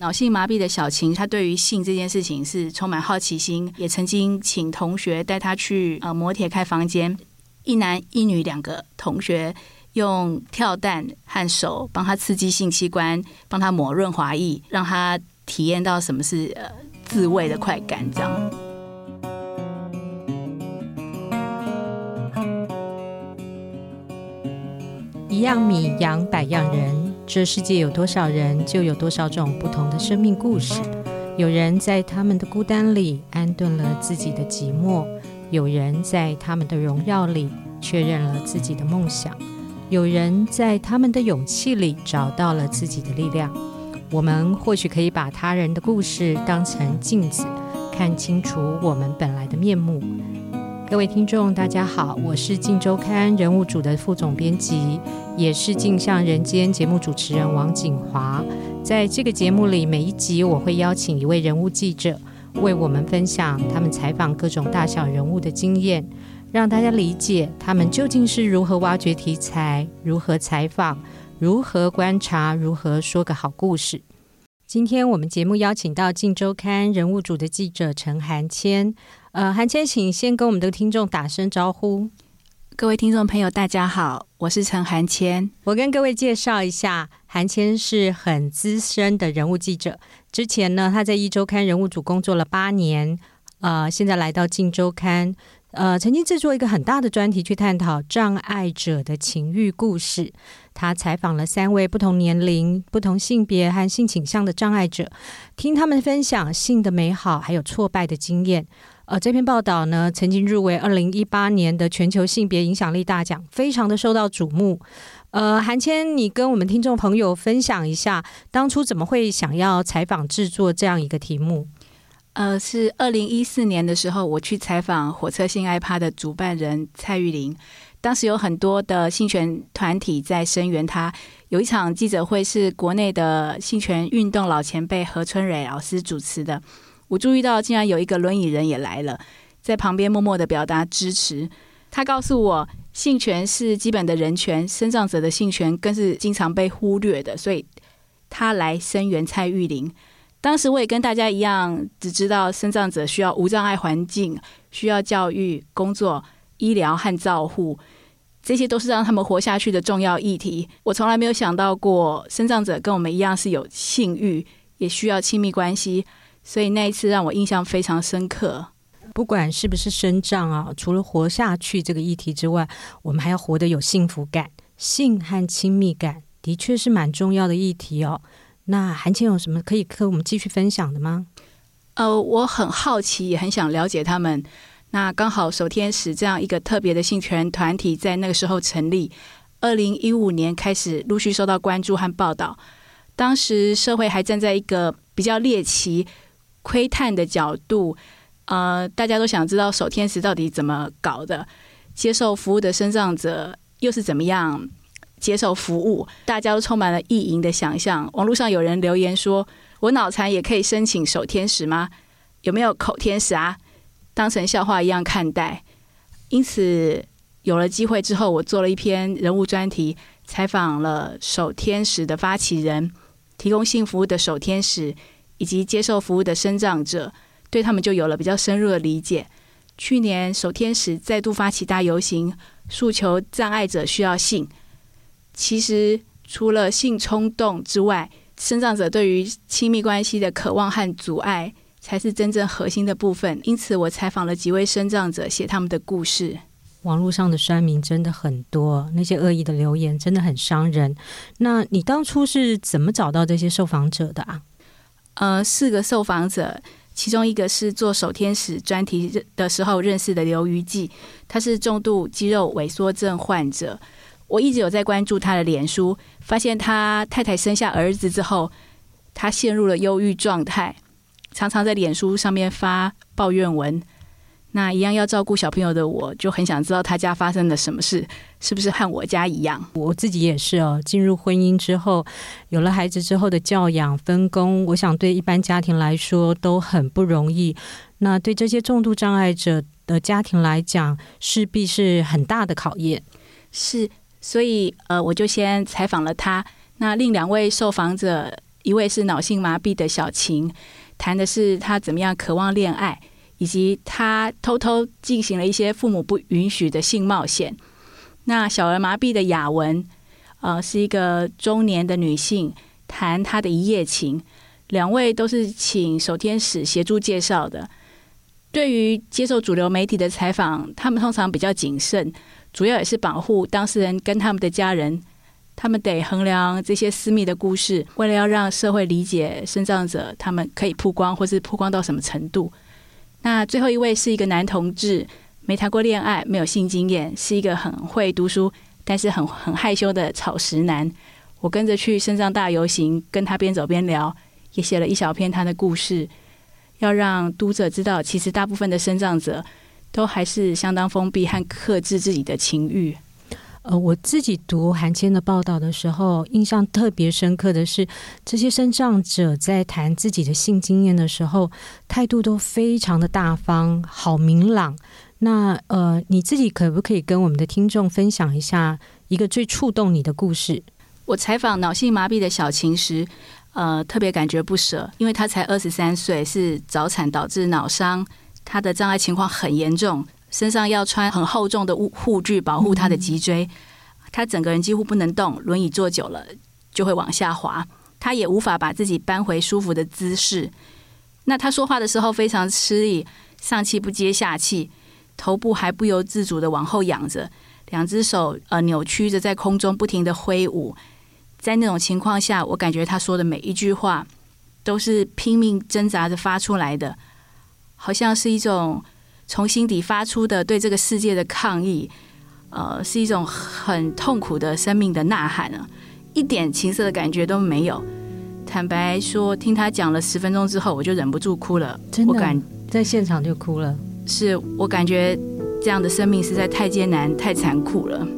脑性麻痹的小晴，她对于性这件事情是充满好奇心，也曾经请同学带她去呃摩铁开房间，一男一女两个同学用跳蛋和手帮她刺激性器官，帮她抹润滑液，让她体验到什么是呃自慰的快感，这样。一样米养百样人。这世界有多少人，就有多少种不同的生命故事。有人在他们的孤单里安顿了自己的寂寞，有人在他们的荣耀里确认了自己的梦想，有人在他们的勇气里找到了自己的力量。我们或许可以把他人的故事当成镜子，看清楚我们本来的面目。各位听众，大家好，我是《镜周刊》人物组的副总编辑，也是《镜像人间》节目主持人王景华。在这个节目里，每一集我会邀请一位人物记者，为我们分享他们采访各种大小人物的经验，让大家理解他们究竟是如何挖掘题材、如何采访、如何观察、如何说个好故事。今天我们节目邀请到《镜周刊》人物组的记者陈涵谦。呃，韩谦，请先跟我们的听众打声招呼。各位听众朋友，大家好，我是陈韩谦。我跟各位介绍一下，韩谦是很资深的人物记者。之前呢，他在一周刊人物组工作了八年，呃，现在来到镜周刊，呃，曾经制作一个很大的专题去探讨障碍者的情欲故事。他采访了三位不同年龄、不同性别和性倾向的障碍者，听他们分享性的美好还有挫败的经验。呃，这篇报道呢，曾经入围二零一八年的全球性别影响力大奖，非常的受到瞩目。呃，韩谦，你跟我们听众朋友分享一下，当初怎么会想要采访制作这样一个题目？呃，是二零一四年的时候，我去采访火车性爱趴的主办人蔡玉玲，当时有很多的性权团体在声援他。有一场记者会是国内的性权运动老前辈何春蕊老师主持的。我注意到，竟然有一个轮椅人也来了，在旁边默默的表达支持。他告诉我，性权是基本的人权，身障者的性权更是经常被忽略的，所以他来声援蔡玉玲。当时我也跟大家一样，只知道身障者需要无障碍环境，需要教育、工作、医疗和照护，这些都是让他们活下去的重要议题。我从来没有想到过，身障者跟我们一样是有性欲，也需要亲密关系。所以那一次让我印象非常深刻。不管是不是生障啊，除了活下去这个议题之外，我们还要活得有幸福感。性和亲密感的确是蛮重要的议题哦。那韩青有什么可以跟我们继续分享的吗？呃，我很好奇，也很想了解他们。那刚好守天使这样一个特别的性权团体在那个时候成立，二零一五年开始陆续受到关注和报道。当时社会还站在一个比较猎奇。窥探的角度，呃，大家都想知道守天使到底怎么搞的，接受服务的身障者又是怎么样接受服务？大家都充满了意淫的想象。网络上有人留言说：“我脑残也可以申请守天使吗？有没有口天使啊？”当成笑话一样看待。因此，有了机会之后，我做了一篇人物专题，采访了守天使的发起人，提供性服务的守天使。以及接受服务的生长者，对他们就有了比较深入的理解。去年守天使再度发起大游行，诉求障碍者需要性。其实除了性冲动之外，生长者对于亲密关系的渴望和阻碍，才是真正核心的部分。因此，我采访了几位生长者，写他们的故事。网络上的酸民真的很多，那些恶意的留言真的很伤人。那你当初是怎么找到这些受访者的啊？呃，四个受访者，其中一个是做守天使专题的时候认识的刘于记，他是重度肌肉萎缩症患者。我一直有在关注他的脸书，发现他太太生下儿子之后，他陷入了忧郁状态，常常在脸书上面发抱怨文。那一样要照顾小朋友的我，就很想知道他家发生了什么事，是不是和我家一样？我自己也是哦。进入婚姻之后，有了孩子之后的教养分工，我想对一般家庭来说都很不容易。那对这些重度障碍者的家庭来讲，势必是很大的考验。是，所以呃，我就先采访了他。那另两位受访者一位是脑性麻痹的小晴，谈的是他怎么样渴望恋爱，以及他偷偷进行了一些父母不允许的性冒险。那小儿麻痹的雅文，呃，是一个中年的女性，谈她的一夜情。两位都是请手天使协助介绍的。对于接受主流媒体的采访，他们通常比较谨慎，主要也是保护当事人跟他们的家人。他们得衡量这些私密的故事，为了要让社会理解身障者，他们可以曝光，或是曝光到什么程度。那最后一位是一个男同志，没谈过恋爱，没有性经验，是一个很会读书，但是很很害羞的草食男。我跟着去肾脏大游行，跟他边走边聊，也写了一小篇他的故事，要让读者知道，其实大部分的肾脏者都还是相当封闭和克制自己的情欲。呃，我自己读韩谦的报道的时候，印象特别深刻的是，这些身障者在谈自己的性经验的时候，态度都非常的大方，好明朗。那呃，你自己可不可以跟我们的听众分享一下一个最触动你的故事？我采访脑性麻痹的小晴时，呃，特别感觉不舍，因为她才二十三岁，是早产导致脑伤，她的障碍情况很严重。身上要穿很厚重的护护具保护他的脊椎，他整个人几乎不能动，轮椅坐久了就会往下滑，他也无法把自己搬回舒服的姿势。那他说话的时候非常吃力，上气不接下气，头部还不由自主的往后仰着，两只手呃扭曲着在空中不停的挥舞。在那种情况下，我感觉他说的每一句话都是拼命挣扎着发出来的，好像是一种。从心底发出的对这个世界的抗议，呃，是一种很痛苦的生命的呐喊啊，一点情色的感觉都没有。坦白说，听他讲了十分钟之后，我就忍不住哭了。真的，我感在现场就哭了。是我感觉这样的生命实在太艰难、太残酷了。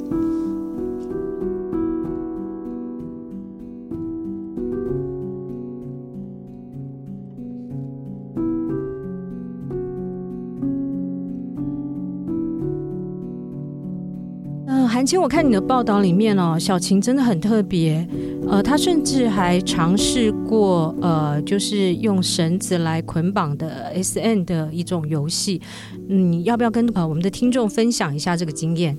韩青，我看你的报道里面哦，小琴真的很特别，呃，她甚至还尝试过，呃，就是用绳子来捆绑的 SN 的一种游戏，你要不要跟我们的听众分享一下这个经验？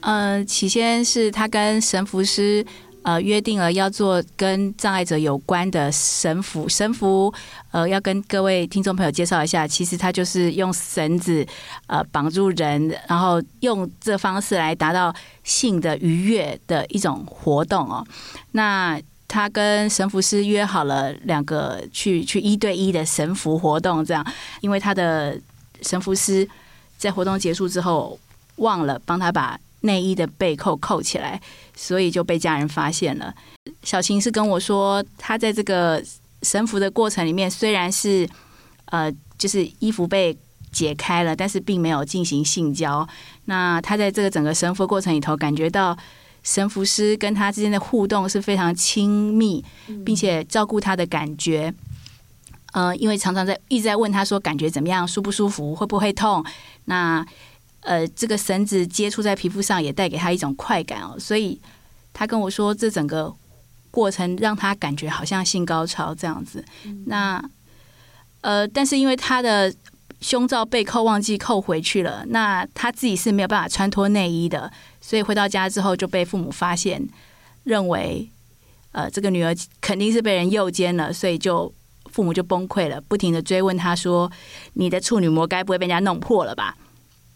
呃，起先是他跟神符师。呃，约定了要做跟障碍者有关的绳符。绳符，呃，要跟各位听众朋友介绍一下，其实它就是用绳子呃绑住人，然后用这方式来达到性的愉悦的一种活动哦。那他跟神符师约好了两个去去一对一的绳符活动，这样，因为他的神符师在活动结束之后忘了帮他把。内衣的背扣扣起来，所以就被家人发现了。小琴是跟我说，她在这个神服的过程里面，虽然是呃，就是衣服被解开了，但是并没有进行性交。那她在这个整个神服过程里头，感觉到神服师跟她之间的互动是非常亲密，并且照顾她的感觉。呃，因为常常在一直在问她说，感觉怎么样，舒不舒服，会不会痛？那呃，这个绳子接触在皮肤上也带给他一种快感哦，所以他跟我说，这整个过程让他感觉好像性高潮这样子。嗯、那呃，但是因为他的胸罩被扣忘记扣回去了，那他自己是没有办法穿脱内衣的，所以回到家之后就被父母发现，认为呃这个女儿肯定是被人诱奸了，所以就父母就崩溃了，不停的追问他说：“你的处女膜该不会被人家弄破了吧？”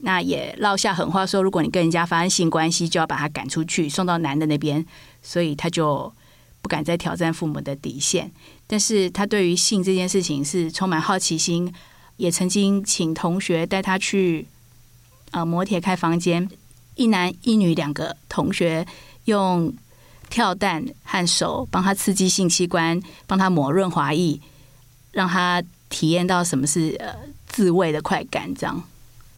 那也落下狠话说，如果你跟人家发生性关系，就要把他赶出去，送到男的那边。所以他就不敢再挑战父母的底线。但是他对于性这件事情是充满好奇心，也曾经请同学带他去呃摩铁开房间，一男一女两个同学用跳蛋和手帮他刺激性器官，帮他抹润滑液，让他体验到什么是呃自慰的快感，这样。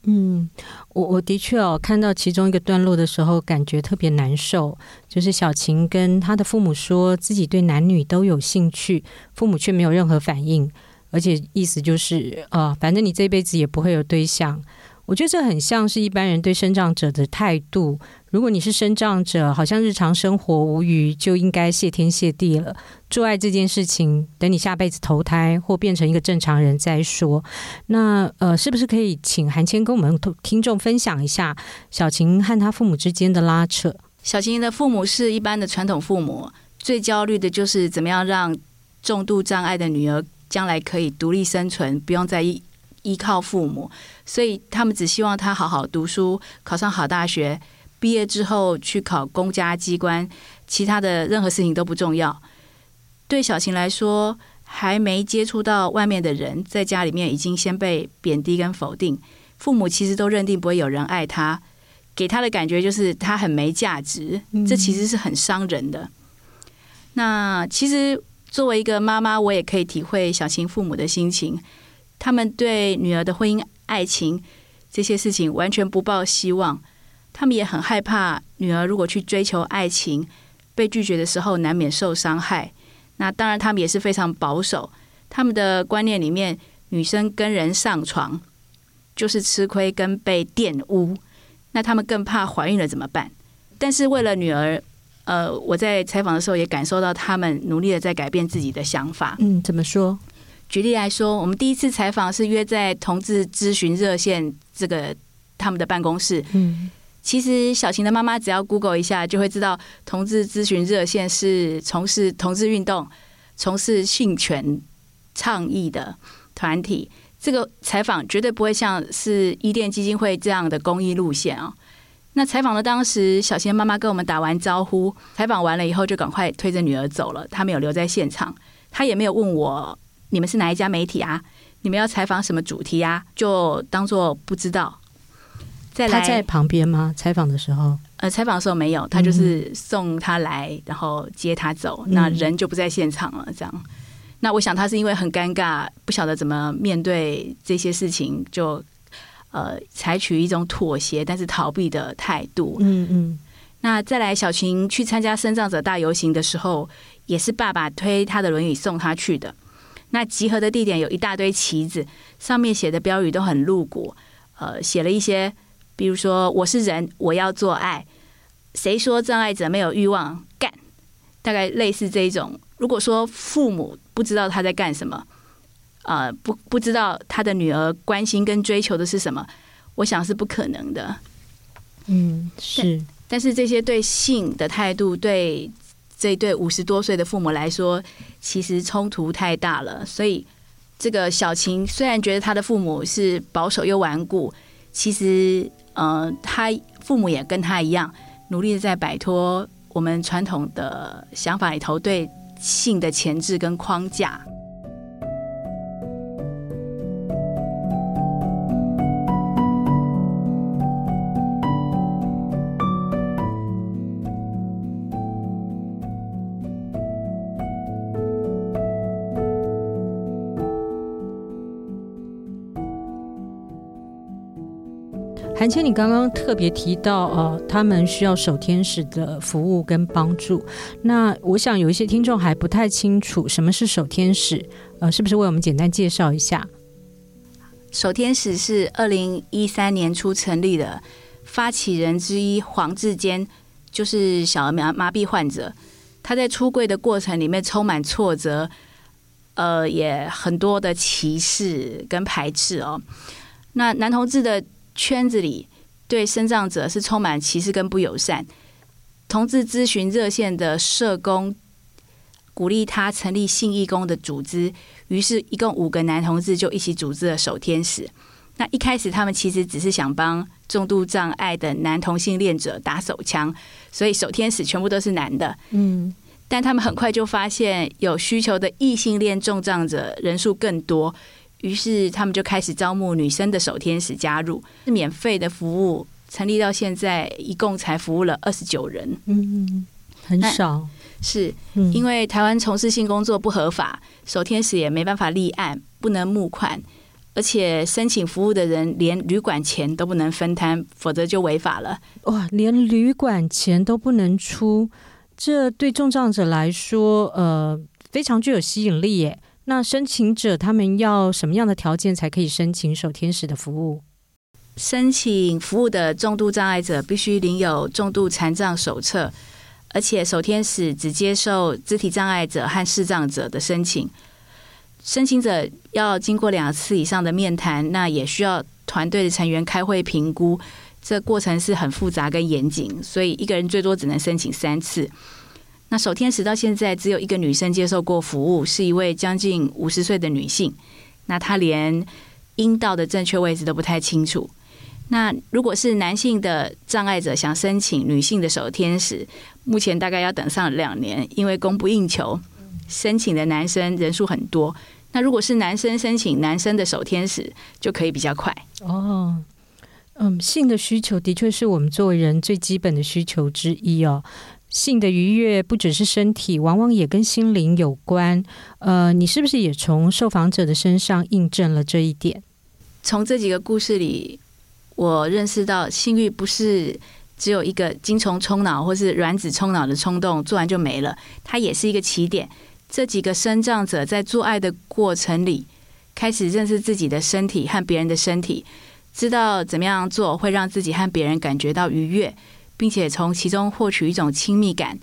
嗯，我我的确哦，看到其中一个段落的时候，感觉特别难受。就是小晴跟她的父母说自己对男女都有兴趣，父母却没有任何反应，而且意思就是、呃，反正你这辈子也不会有对象。我觉得这很像是一般人对身障者的态度。如果你是身障者，好像日常生活无余，就应该谢天谢地了。做爱这件事情，等你下辈子投胎或变成一个正常人再说。那呃，是不是可以请韩谦跟我们听众分享一下小晴和她父母之间的拉扯？小晴的父母是一般的传统父母，最焦虑的就是怎么样让重度障碍的女儿将来可以独立生存，不用再依依靠父母。所以他们只希望他好好读书，考上好大学，毕业之后去考公家机关，其他的任何事情都不重要。对小晴来说，还没接触到外面的人，在家里面已经先被贬低跟否定，父母其实都认定不会有人爱他，给他的感觉就是他很没价值，这其实是很伤人的。那其实作为一个妈妈，我也可以体会小晴父母的心情，他们对女儿的婚姻。爱情这些事情完全不抱希望，他们也很害怕女儿如果去追求爱情被拒绝的时候，难免受伤害。那当然，他们也是非常保守，他们的观念里面，女生跟人上床就是吃亏跟被玷污。那他们更怕怀孕了怎么办？但是为了女儿，呃，我在采访的时候也感受到他们努力的在改变自己的想法。嗯，怎么说？举例来说，我们第一次采访是约在同志咨询热线这个他们的办公室。嗯，其实小晴的妈妈只要 Google 一下，就会知道同志咨询热线是从事同志运动、从事性权倡议的团体。这个采访绝对不会像是伊甸基金会这样的公益路线啊。那采访的当时，小晴的妈妈跟我们打完招呼，采访完了以后就赶快推着女儿走了，她没有留在现场，她也没有问我。你们是哪一家媒体啊？你们要采访什么主题啊？就当做不知道。再来，他在旁边吗？采访的时候？呃，采访的时候没有，他就是送他来，嗯、然后接他走，那人就不在现场了。这样，那我想他是因为很尴尬，不晓得怎么面对这些事情，就呃采取一种妥协但是逃避的态度。嗯嗯。那再来，小晴去参加生障者大游行的时候，也是爸爸推他的轮椅送他去的。那集合的地点有一大堆旗子，上面写的标语都很露骨，呃，写了一些，比如说“我是人，我要做爱”，谁说障碍者没有欲望？干，大概类似这一种。如果说父母不知道他在干什么，呃，不不知道他的女儿关心跟追求的是什么，我想是不可能的。嗯，是。但，但是这些对性的态度，对。这一对五十多岁的父母来说，其实冲突太大了。所以，这个小琴虽然觉得他的父母是保守又顽固，其实，呃，他父母也跟他一样，努力的在摆脱我们传统的想法里头对性的前置跟框架。韩千，你刚刚特别提到，呃，他们需要守天使的服务跟帮助。那我想有一些听众还不太清楚什么是守天使，呃，是不是为我们简单介绍一下？守天使是二零一三年初成立的，发起人之一黄志坚就是小儿麻麻痹患者，他在出柜的过程里面充满挫折，呃，也很多的歧视跟排斥哦。那男同志的。圈子里对生障者是充满歧视跟不友善。同志咨询热线的社工鼓励他成立性义工的组织，于是，一共五个男同志就一起组织了守天使。那一开始，他们其实只是想帮重度障碍的男同性恋者打手枪，所以守天使全部都是男的。嗯，但他们很快就发现，有需求的异性恋重障者人数更多。于是他们就开始招募女生的守天使加入，是免费的服务，成立到现在一共才服务了二十九人，嗯，很少，是因为台湾从事性工作不合法，守天使也没办法立案，不能募款，而且申请服务的人连旅馆钱都不能分摊，否则就违法了。哇，连旅馆钱都不能出，这对重障者来说，呃，非常具有吸引力耶。那申请者他们要什么样的条件才可以申请守天使的服务？申请服务的重度障碍者必须领有重度残障手册，而且守天使只接受肢体障碍者和视障者的申请。申请者要经过两次以上的面谈，那也需要团队的成员开会评估。这过程是很复杂跟严谨，所以一个人最多只能申请三次。那守天使到现在只有一个女生接受过服务，是一位将近五十岁的女性。那她连阴道的正确位置都不太清楚。那如果是男性的障碍者想申请女性的守天使，目前大概要等上两年，因为供不应求，申请的男生人数很多。那如果是男生申请男生的守天使，就可以比较快哦。嗯，性的需求的确是我们作为人最基本的需求之一哦。性的愉悦不只是身体，往往也跟心灵有关。呃，你是不是也从受访者的身上印证了这一点？从这几个故事里，我认识到性欲不是只有一个精虫冲脑或是卵子冲脑的冲动，做完就没了，它也是一个起点。这几个身障者在做爱的过程里，开始认识自己的身体和别人的身体。知道怎么样做会让自己和别人感觉到愉悦，并且从其中获取一种亲密感，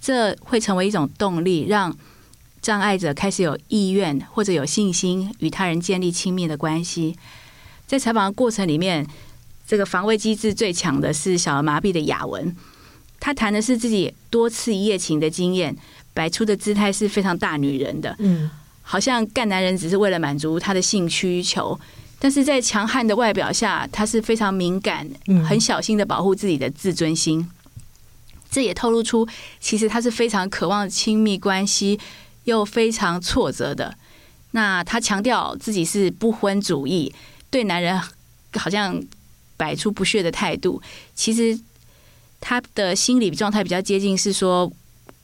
这会成为一种动力，让障碍者开始有意愿或者有信心与他人建立亲密的关系。在采访的过程里面，这个防卫机制最强的是小儿麻痹的雅文，他谈的是自己多次一夜情的经验，摆出的姿态是非常大女人的，嗯，好像干男人只是为了满足他的性需求。但是在强悍的外表下，他是非常敏感、很小心的保护自己的自尊心。嗯。这也透露出，其实他是非常渴望亲密关系，又非常挫折的。那他强调自己是不婚主义，对男人好像摆出不屑的态度。其实他的心理状态比较接近是说：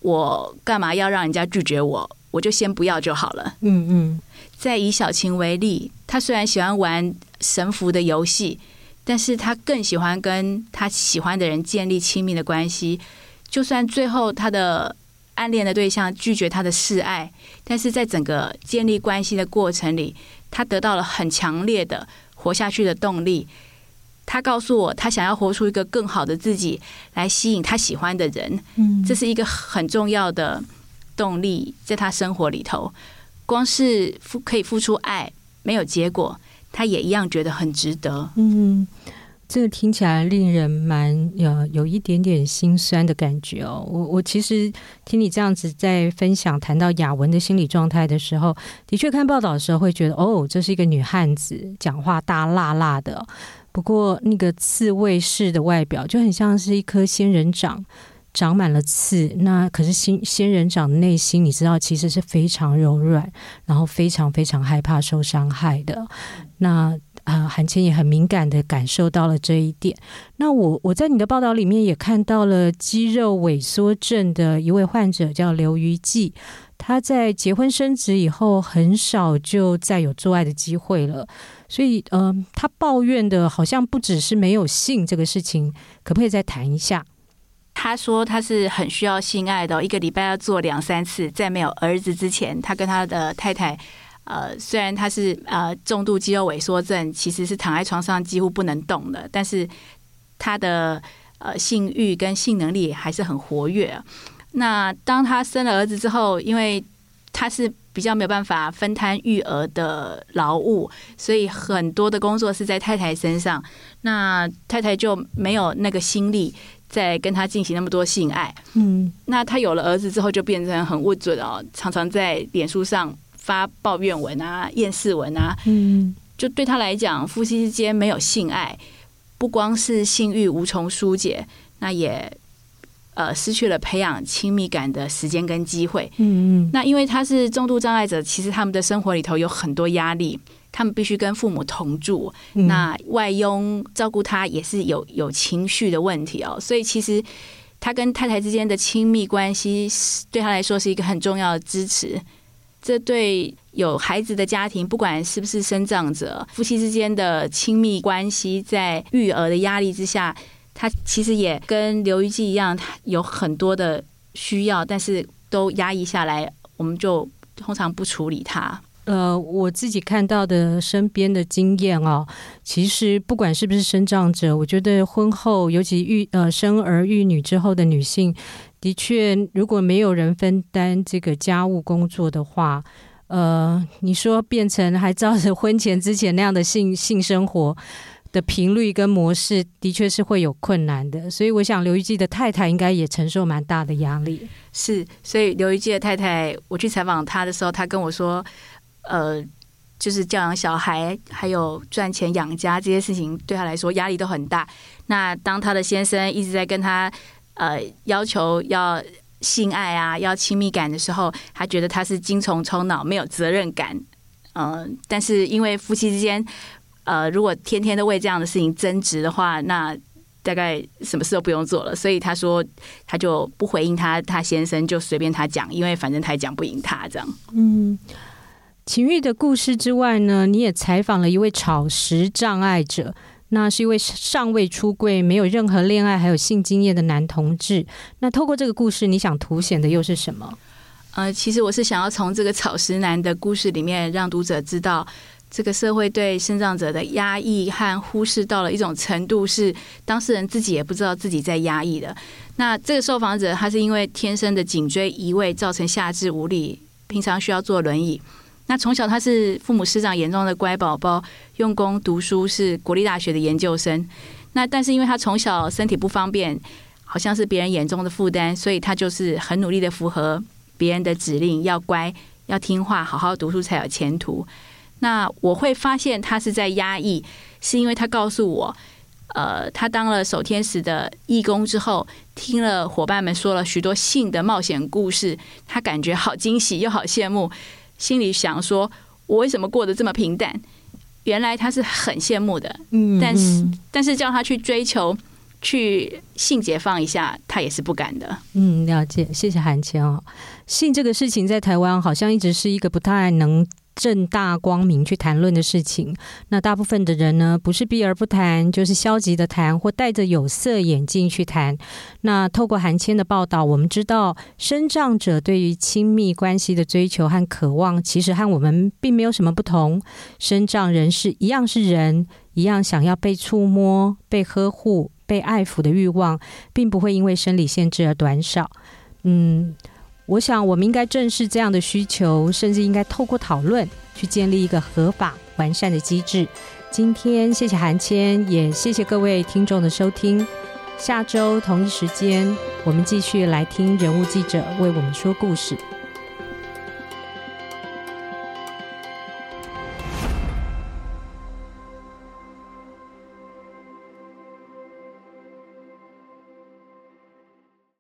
我干嘛要让人家拒绝我？我就先不要就好了。嗯嗯。再以小晴为例，他虽然喜欢玩绳缚的游戏，但是他更喜欢跟他喜欢的人建立亲密的关系。就算最后他的暗恋的对象拒绝他的示爱，但是在整个建立关系的过程里，他得到了很强烈的活下去的动力。他告诉我，他想要活出一个更好的自己，来吸引他喜欢的人。嗯，这是一个很重要的动力，在他生活里头。光是付可以付出爱，没有结果，他也一样觉得很值得。嗯，这个听起来令人蛮有有一点点心酸的感觉哦。我我其实听你这样子在分享谈到雅文的心理状态的时候，的确看报道的时候会觉得，哦，这是一个女汉子，讲话大辣辣的。不过那个刺猬式的外表就很像是一颗仙人掌。长满了刺，那可是仙仙人掌的内心，你知道，其实是非常柔软，然后非常非常害怕受伤害的。那啊，韩千也很敏感的感受到了这一点。那我我在你的报道里面也看到了肌肉萎缩症的一位患者，叫刘于记。他在结婚生子以后，很少就再有做爱的机会了。所以，嗯、呃，他抱怨的好像不只是没有性这个事情，可不可以再谈一下？他说他是很需要性爱的，一个礼拜要做两三次。在没有儿子之前，他跟他的太太，呃，虽然他是呃重度肌肉萎缩症，其实是躺在床上几乎不能动的，但是他的呃性欲跟性能力还是很活跃。那当他生了儿子之后，因为他是比较没有办法分摊育儿的劳务，所以很多的工作是在太太身上，那太太就没有那个心力。在跟他进行那么多性爱，嗯，那他有了儿子之后，就变成很不准哦，常常在脸书上发抱怨文啊、厌世文啊，嗯，就对他来讲，夫妻之间没有性爱，不光是性欲无从疏解，那也呃失去了培养亲密感的时间跟机会，嗯嗯，那因为他是重度障碍者，其实他们的生活里头有很多压力。他们必须跟父母同住，那外佣照顾他也是有有情绪的问题哦。所以其实他跟太太之间的亲密关系对他来说是一个很重要的支持。这对有孩子的家庭，不管是不是生长者，夫妻之间的亲密关系，在育儿的压力之下，他其实也跟刘玉记一样，他有很多的需要，但是都压抑下来，我们就通常不处理他。呃，我自己看到的身边的经验哦，其实不管是不是生障者，我觉得婚后，尤其育呃生儿育女之后的女性，的确，如果没有人分担这个家务工作的话，呃，你说变成还照着婚前之前那样的性性生活的频率跟模式，的确是会有困难的。所以，我想刘玉季的太太应该也承受蛮大的压力。是，所以刘玉季的太太，我去采访她的时候，她跟我说。呃，就是教养小孩，还有赚钱养家这些事情，对他来说压力都很大。那当他的先生一直在跟他呃要求要性爱啊，要亲密感的时候，他觉得他是精虫充脑，没有责任感。嗯、但是因为夫妻之间，呃，如果天天都为这样的事情争执的话，那大概什么事都不用做了。所以他说，他就不回应他，他先生就随便他讲，因为反正他也讲不赢他这样。嗯。情欲的故事之外呢，你也采访了一位草食障碍者，那是一位尚未出柜、没有任何恋爱还有性经验的男同志。那透过这个故事，你想凸显的又是什么？呃，其实我是想要从这个草食男的故事里面，让读者知道，这个社会对身障者的压抑和忽视到了一种程度，是当事人自己也不知道自己在压抑的。那这个受访者，他是因为天生的颈椎移位造成下肢无力，平常需要坐轮椅。那从小他是父母师长眼中的乖宝宝，用功读书，是国立大学的研究生。那但是因为他从小身体不方便，好像是别人眼中的负担，所以他就是很努力的符合别人的指令，要乖，要听话，好好读书才有前途。那我会发现他是在压抑，是因为他告诉我，呃，他当了守天使的义工之后，听了伙伴们说了许多性的冒险故事，他感觉好惊喜又好羡慕。心里想说：“我为什么过得这么平淡？”原来他是很羡慕的，嗯，但是但是叫他去追求、去性解放一下，他也是不敢的。嗯，了解，谢谢韩谦哦。性这个事情在台湾好像一直是一个不太能。正大光明去谈论的事情，那大部分的人呢，不是避而不谈，就是消极的谈，或戴着有色眼镜去谈。那透过韩谦的报道，我们知道，身障者对于亲密关系的追求和渴望，其实和我们并没有什么不同。身障人士一样是人，一样想要被触摸、被呵护、被爱抚的欲望，并不会因为生理限制而短少。嗯。我想，我们应该正视这样的需求，甚至应该透过讨论去建立一个合法完善的机制。今天，谢谢韩谦，也谢谢各位听众的收听。下周同一时间，我们继续来听人物记者为我们说故事。